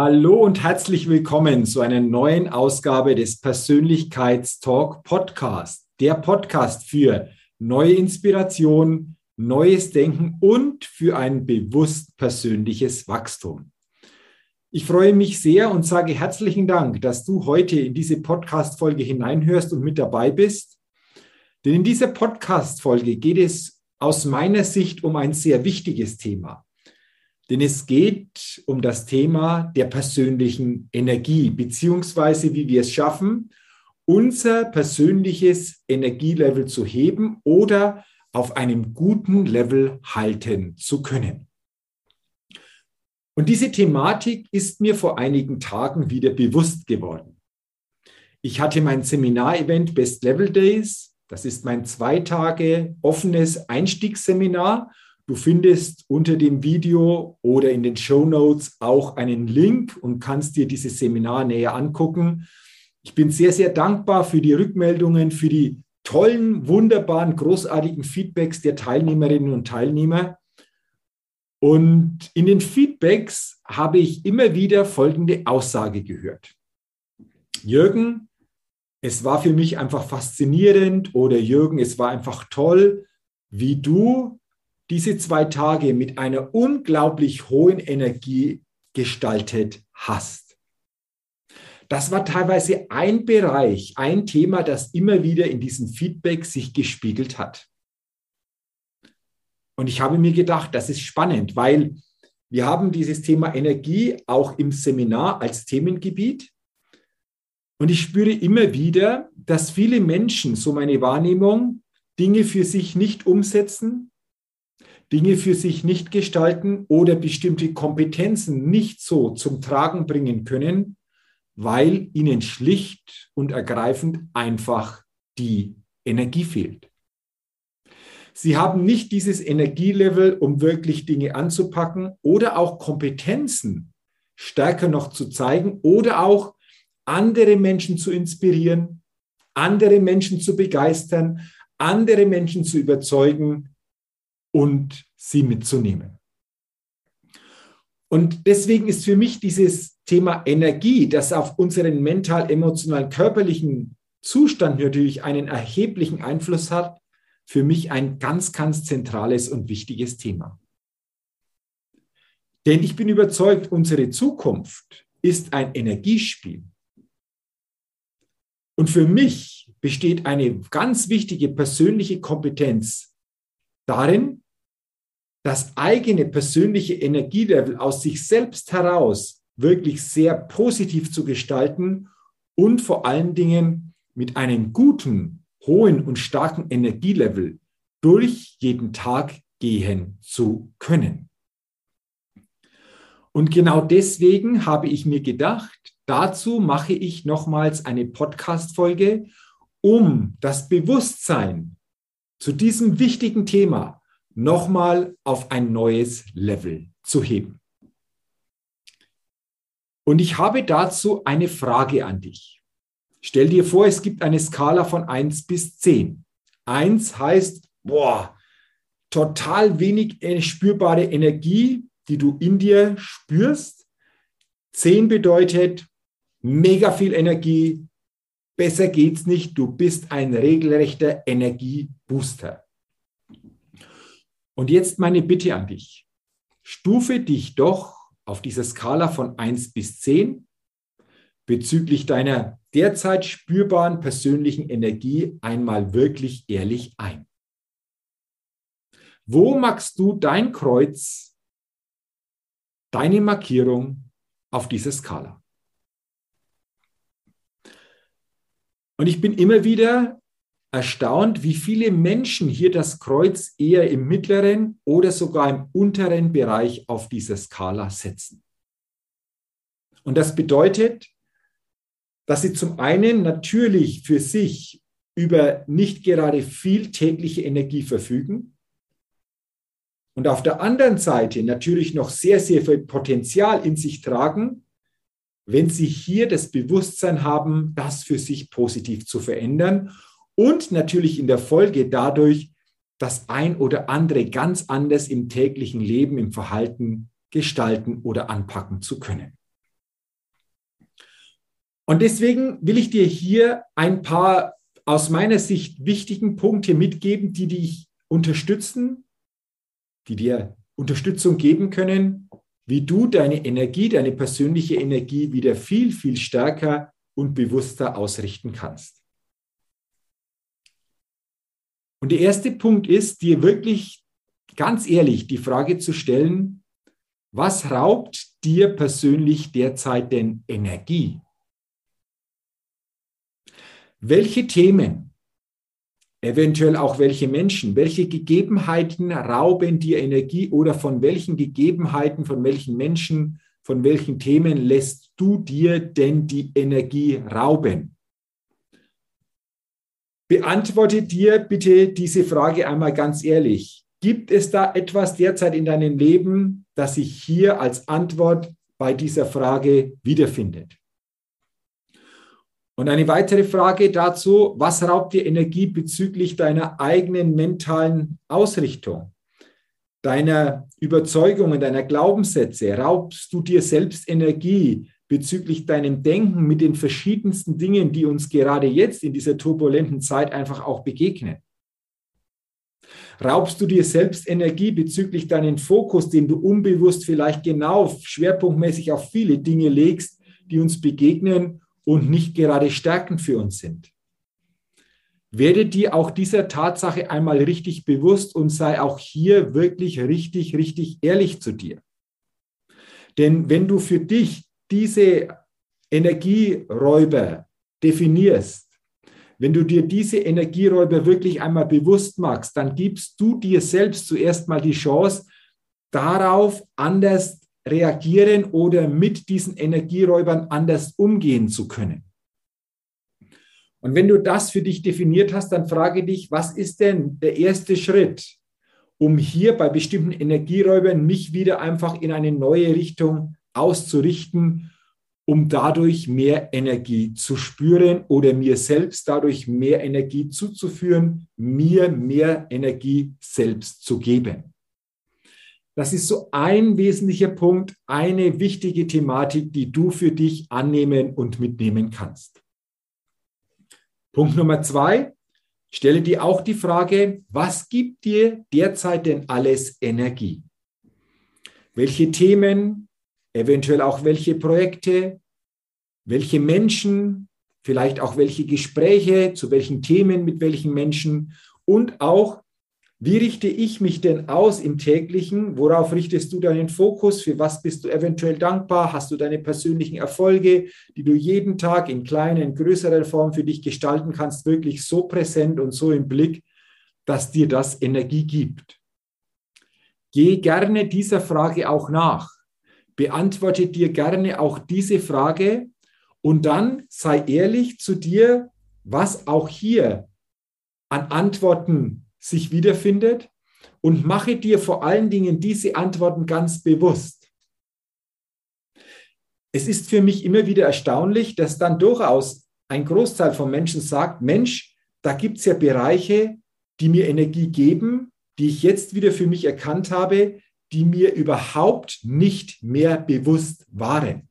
Hallo und herzlich willkommen zu einer neuen Ausgabe des Persönlichkeitstalk Podcast. Der Podcast für neue Inspiration, neues Denken und für ein bewusst persönliches Wachstum. Ich freue mich sehr und sage herzlichen Dank, dass du heute in diese Podcast-Folge hineinhörst und mit dabei bist. Denn in dieser Podcast-Folge geht es aus meiner Sicht um ein sehr wichtiges Thema. Denn es geht um das Thema der persönlichen Energie, beziehungsweise wie wir es schaffen, unser persönliches Energielevel zu heben oder auf einem guten Level halten zu können. Und diese Thematik ist mir vor einigen Tagen wieder bewusst geworden. Ich hatte mein Seminarevent Best Level Days. Das ist mein zwei Tage offenes Einstiegsseminar Du findest unter dem Video oder in den Show Notes auch einen Link und kannst dir dieses Seminar näher angucken. Ich bin sehr, sehr dankbar für die Rückmeldungen, für die tollen, wunderbaren, großartigen Feedbacks der Teilnehmerinnen und Teilnehmer. Und in den Feedbacks habe ich immer wieder folgende Aussage gehört. Jürgen, es war für mich einfach faszinierend oder Jürgen, es war einfach toll, wie du diese zwei Tage mit einer unglaublich hohen Energie gestaltet hast. Das war teilweise ein Bereich, ein Thema, das immer wieder in diesem Feedback sich gespiegelt hat. Und ich habe mir gedacht, das ist spannend, weil wir haben dieses Thema Energie auch im Seminar als Themengebiet. Und ich spüre immer wieder, dass viele Menschen, so meine Wahrnehmung, Dinge für sich nicht umsetzen, Dinge für sich nicht gestalten oder bestimmte Kompetenzen nicht so zum Tragen bringen können, weil ihnen schlicht und ergreifend einfach die Energie fehlt. Sie haben nicht dieses Energielevel, um wirklich Dinge anzupacken oder auch Kompetenzen stärker noch zu zeigen oder auch andere Menschen zu inspirieren, andere Menschen zu begeistern, andere Menschen zu überzeugen, und sie mitzunehmen. Und deswegen ist für mich dieses Thema Energie, das auf unseren mental, emotional, körperlichen Zustand natürlich einen erheblichen Einfluss hat, für mich ein ganz, ganz zentrales und wichtiges Thema. Denn ich bin überzeugt, unsere Zukunft ist ein Energiespiel. Und für mich besteht eine ganz wichtige persönliche Kompetenz darin, das eigene persönliche Energielevel aus sich selbst heraus wirklich sehr positiv zu gestalten und vor allen Dingen mit einem guten, hohen und starken Energielevel durch jeden Tag gehen zu können. Und genau deswegen habe ich mir gedacht, dazu mache ich nochmals eine Podcast-Folge, um das Bewusstsein zu diesem wichtigen Thema nochmal auf ein neues Level zu heben. Und ich habe dazu eine Frage an dich. Stell dir vor, es gibt eine Skala von 1 bis 10. 1 heißt, boah, total wenig spürbare Energie, die du in dir spürst. 10 bedeutet mega viel Energie, besser geht's nicht, du bist ein regelrechter Energiebooster. Und jetzt meine Bitte an dich. Stufe dich doch auf dieser Skala von 1 bis 10 bezüglich deiner derzeit spürbaren persönlichen Energie einmal wirklich ehrlich ein. Wo magst du dein Kreuz, deine Markierung auf dieser Skala? Und ich bin immer wieder erstaunt, wie viele Menschen hier das Kreuz eher im mittleren oder sogar im unteren Bereich auf dieser Skala setzen. Und das bedeutet, dass sie zum einen natürlich für sich über nicht gerade viel tägliche Energie verfügen und auf der anderen Seite natürlich noch sehr, sehr viel Potenzial in sich tragen, wenn sie hier das Bewusstsein haben, das für sich positiv zu verändern und natürlich in der Folge dadurch das ein oder andere ganz anders im täglichen Leben, im Verhalten gestalten oder anpacken zu können. Und deswegen will ich dir hier ein paar aus meiner Sicht wichtigen Punkte mitgeben, die dich unterstützen, die dir Unterstützung geben können, wie du deine Energie, deine persönliche Energie wieder viel, viel stärker und bewusster ausrichten kannst. Und der erste Punkt ist, dir wirklich ganz ehrlich die Frage zu stellen, was raubt dir persönlich derzeit denn Energie? Welche Themen, eventuell auch welche Menschen, welche Gegebenheiten rauben dir Energie oder von welchen Gegebenheiten, von welchen Menschen, von welchen Themen lässt du dir denn die Energie rauben? Beantworte dir bitte diese Frage einmal ganz ehrlich. Gibt es da etwas derzeit in deinem Leben, das sich hier als Antwort bei dieser Frage wiederfindet? Und eine weitere Frage dazu, was raubt dir Energie bezüglich deiner eigenen mentalen Ausrichtung, deiner Überzeugungen, deiner Glaubenssätze? Raubst du dir selbst Energie bezüglich deinem Denken mit den verschiedensten Dingen, die uns gerade jetzt in dieser turbulenten Zeit einfach auch begegnen? Raubst du dir selbst Energie bezüglich deinen Fokus, den du unbewusst vielleicht genau schwerpunktmäßig auf viele Dinge legst, die uns begegnen und nicht gerade stärkend für uns sind? Werde dir auch dieser Tatsache einmal richtig bewusst und sei auch hier wirklich richtig, richtig ehrlich zu dir. Denn wenn du für dich diese Energieräuber definierst, wenn du dir diese Energieräuber wirklich einmal bewusst machst, dann gibst du dir selbst zuerst mal die Chance, darauf anders reagieren oder mit diesen Energieräubern anders umgehen zu können. Und wenn du das für dich definiert hast, dann frage dich, was ist denn der erste Schritt, um hier bei bestimmten Energieräubern mich wieder einfach in eine neue Richtung auszurichten, um dadurch mehr Energie zu spüren oder mir selbst dadurch mehr Energie zuzuführen, mir mehr Energie selbst zu geben. Das ist so ein wesentlicher Punkt, eine wichtige Thematik, die du für dich annehmen und mitnehmen kannst. Punkt Nummer zwei, stelle dir auch die Frage, was gibt dir derzeit denn alles Energie? Welche Themen, eventuell auch welche Projekte, welche Menschen, vielleicht auch welche Gespräche, zu welchen Themen, mit welchen Menschen und auch, wie richte ich mich denn aus im täglichen? Worauf richtest du deinen Fokus? Für was bist du eventuell dankbar? Hast du deine persönlichen Erfolge, die du jeden Tag in kleinen, größerer Form für dich gestalten kannst, wirklich so präsent und so im Blick, dass dir das Energie gibt? Geh gerne dieser Frage auch nach beantworte dir gerne auch diese Frage und dann sei ehrlich zu dir, was auch hier an Antworten sich wiederfindet und mache dir vor allen Dingen diese Antworten ganz bewusst. Es ist für mich immer wieder erstaunlich, dass dann durchaus ein Großteil von Menschen sagt, Mensch, da gibt es ja Bereiche, die mir Energie geben, die ich jetzt wieder für mich erkannt habe, die mir überhaupt nicht mehr bewusst waren.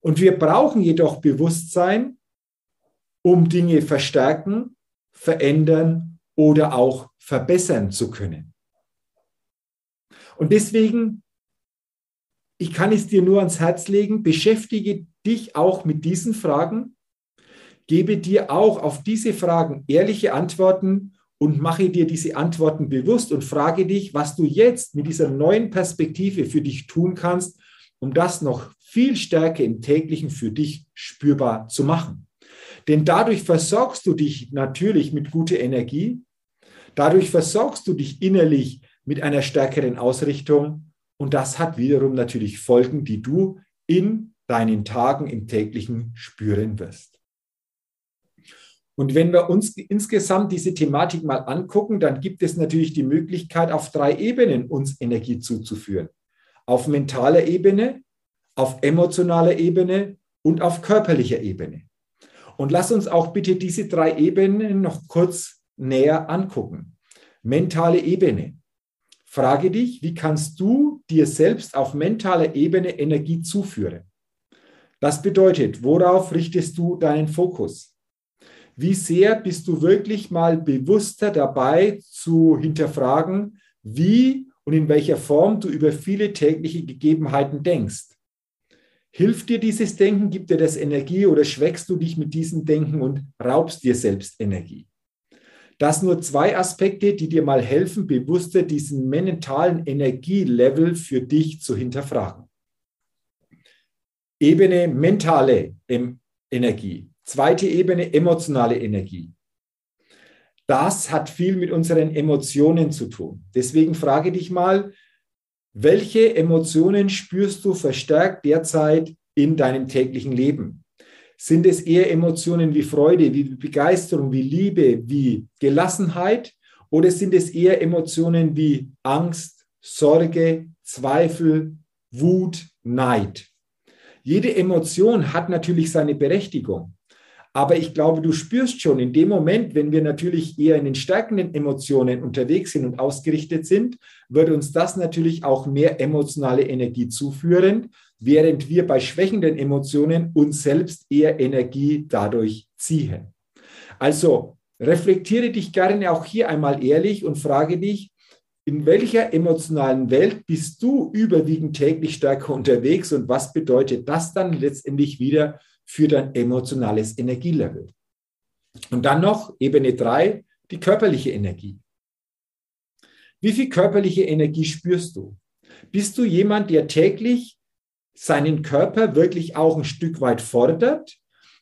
Und wir brauchen jedoch Bewusstsein, um Dinge verstärken, verändern oder auch verbessern zu können. Und deswegen, ich kann es dir nur ans Herz legen, beschäftige dich auch mit diesen Fragen, gebe dir auch auf diese Fragen ehrliche Antworten und mache dir diese Antworten bewusst und frage dich, was du jetzt mit dieser neuen Perspektive für dich tun kannst, um das noch viel stärker im täglichen für dich spürbar zu machen. Denn dadurch versorgst du dich natürlich mit guter Energie, dadurch versorgst du dich innerlich mit einer stärkeren Ausrichtung und das hat wiederum natürlich Folgen, die du in deinen Tagen im täglichen spüren wirst. Und wenn wir uns insgesamt diese Thematik mal angucken, dann gibt es natürlich die Möglichkeit, auf drei Ebenen uns Energie zuzuführen. Auf mentaler Ebene, auf emotionaler Ebene und auf körperlicher Ebene. Und lass uns auch bitte diese drei Ebenen noch kurz näher angucken. Mentale Ebene. Frage dich, wie kannst du dir selbst auf mentaler Ebene Energie zuführen? Das bedeutet, worauf richtest du deinen Fokus? Wie sehr bist du wirklich mal bewusster dabei zu hinterfragen, wie und in welcher Form du über viele tägliche Gegebenheiten denkst? Hilft dir dieses Denken, gibt dir das Energie oder schwächst du dich mit diesem Denken und raubst dir selbst Energie? Das nur zwei Aspekte, die dir mal helfen, bewusster diesen mentalen Energielevel für dich zu hinterfragen. Ebene mentale Energie. Zweite Ebene emotionale Energie. Das hat viel mit unseren Emotionen zu tun. Deswegen frage dich mal, welche Emotionen spürst du verstärkt derzeit in deinem täglichen Leben? Sind es eher Emotionen wie Freude, wie Begeisterung, wie Liebe, wie Gelassenheit? Oder sind es eher Emotionen wie Angst, Sorge, Zweifel, Wut, Neid? Jede Emotion hat natürlich seine Berechtigung. Aber ich glaube, du spürst schon in dem Moment, wenn wir natürlich eher in den stärkenden Emotionen unterwegs sind und ausgerichtet sind, wird uns das natürlich auch mehr emotionale Energie zuführen, während wir bei schwächenden Emotionen uns selbst eher Energie dadurch ziehen. Also reflektiere dich gerne auch hier einmal ehrlich und frage dich, in welcher emotionalen Welt bist du überwiegend täglich stärker unterwegs und was bedeutet das dann letztendlich wieder für dein emotionales Energielevel? Und dann noch Ebene 3, die körperliche Energie. Wie viel körperliche Energie spürst du? Bist du jemand, der täglich seinen Körper wirklich auch ein Stück weit fordert,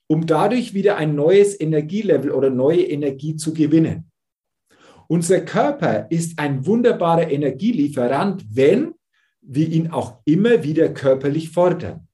um dadurch wieder ein neues Energielevel oder neue Energie zu gewinnen? Unser Körper ist ein wunderbarer Energielieferant, wenn wir ihn auch immer wieder körperlich fordern.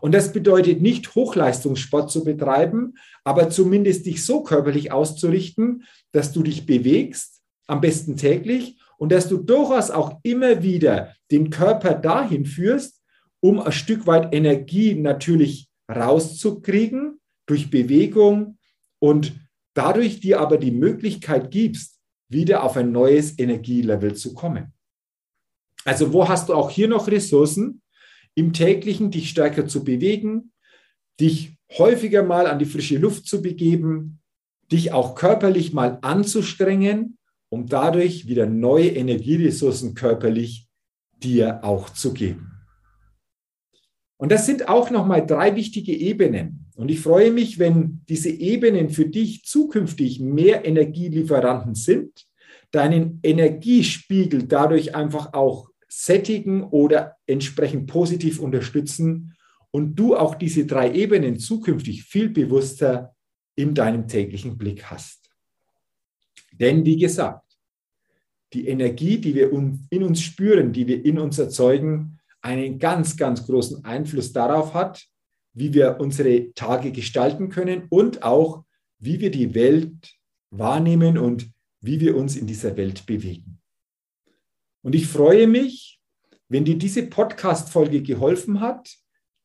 Und das bedeutet nicht Hochleistungssport zu betreiben, aber zumindest dich so körperlich auszurichten, dass du dich bewegst, am besten täglich, und dass du durchaus auch immer wieder den Körper dahin führst, um ein Stück weit Energie natürlich rauszukriegen durch Bewegung und dadurch dir aber die Möglichkeit gibst, wieder auf ein neues Energielevel zu kommen. Also wo hast du auch hier noch Ressourcen, im täglichen dich stärker zu bewegen, dich häufiger mal an die frische Luft zu begeben, dich auch körperlich mal anzustrengen, um dadurch wieder neue Energieressourcen körperlich dir auch zu geben. Und das sind auch nochmal drei wichtige Ebenen. Und ich freue mich, wenn diese Ebenen für dich zukünftig mehr Energielieferanten sind, deinen Energiespiegel dadurch einfach auch sättigen oder entsprechend positiv unterstützen und du auch diese drei Ebenen zukünftig viel bewusster in deinem täglichen Blick hast. Denn wie gesagt, die Energie, die wir in uns spüren, die wir in uns erzeugen, einen ganz, ganz großen Einfluss darauf hat, wie wir unsere Tage gestalten können und auch, wie wir die Welt wahrnehmen und wie wir uns in dieser Welt bewegen. Und ich freue mich, wenn dir diese Podcast-Folge geholfen hat,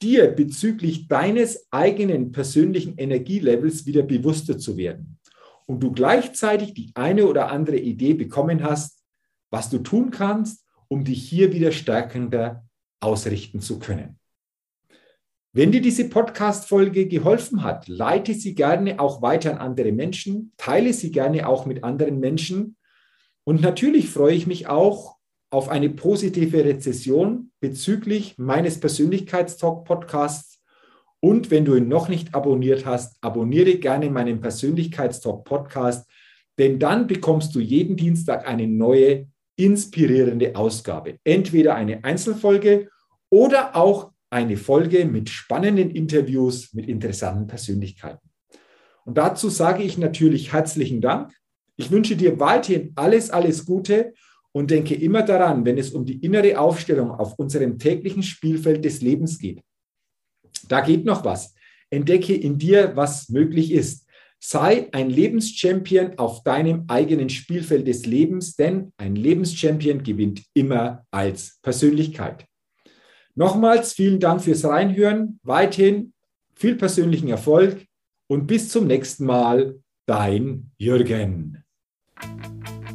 dir bezüglich deines eigenen persönlichen Energielevels wieder bewusster zu werden und du gleichzeitig die eine oder andere Idee bekommen hast, was du tun kannst, um dich hier wieder stärkender ausrichten zu können. Wenn dir diese Podcast-Folge geholfen hat, leite sie gerne auch weiter an andere Menschen, teile sie gerne auch mit anderen Menschen. Und natürlich freue ich mich auch auf eine positive Rezession bezüglich meines Persönlichkeitstalk-Podcasts Und wenn du ihn noch nicht abonniert hast, abonniere gerne meinen Persönlichkeitstalk Podcast, denn dann bekommst du jeden Dienstag eine neue inspirierende Ausgabe. Entweder eine Einzelfolge oder auch eine Folge mit spannenden Interviews mit interessanten Persönlichkeiten. Und dazu sage ich natürlich herzlichen Dank. Ich wünsche dir weiterhin alles, alles Gute und denke immer daran, wenn es um die innere Aufstellung auf unserem täglichen Spielfeld des Lebens geht. Da geht noch was. Entdecke in dir, was möglich ist. Sei ein Lebenschampion auf deinem eigenen Spielfeld des Lebens, denn ein Lebenschampion gewinnt immer als Persönlichkeit. Nochmals vielen Dank fürs Reinhören. Weiterhin viel persönlichen Erfolg und bis zum nächsten Mal. Dein Jürgen.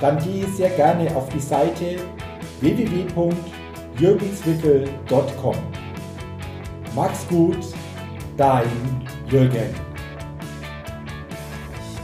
dann gehe sehr gerne auf die Seite www.jürgenswickel.com. Max gut, dein Jürgen.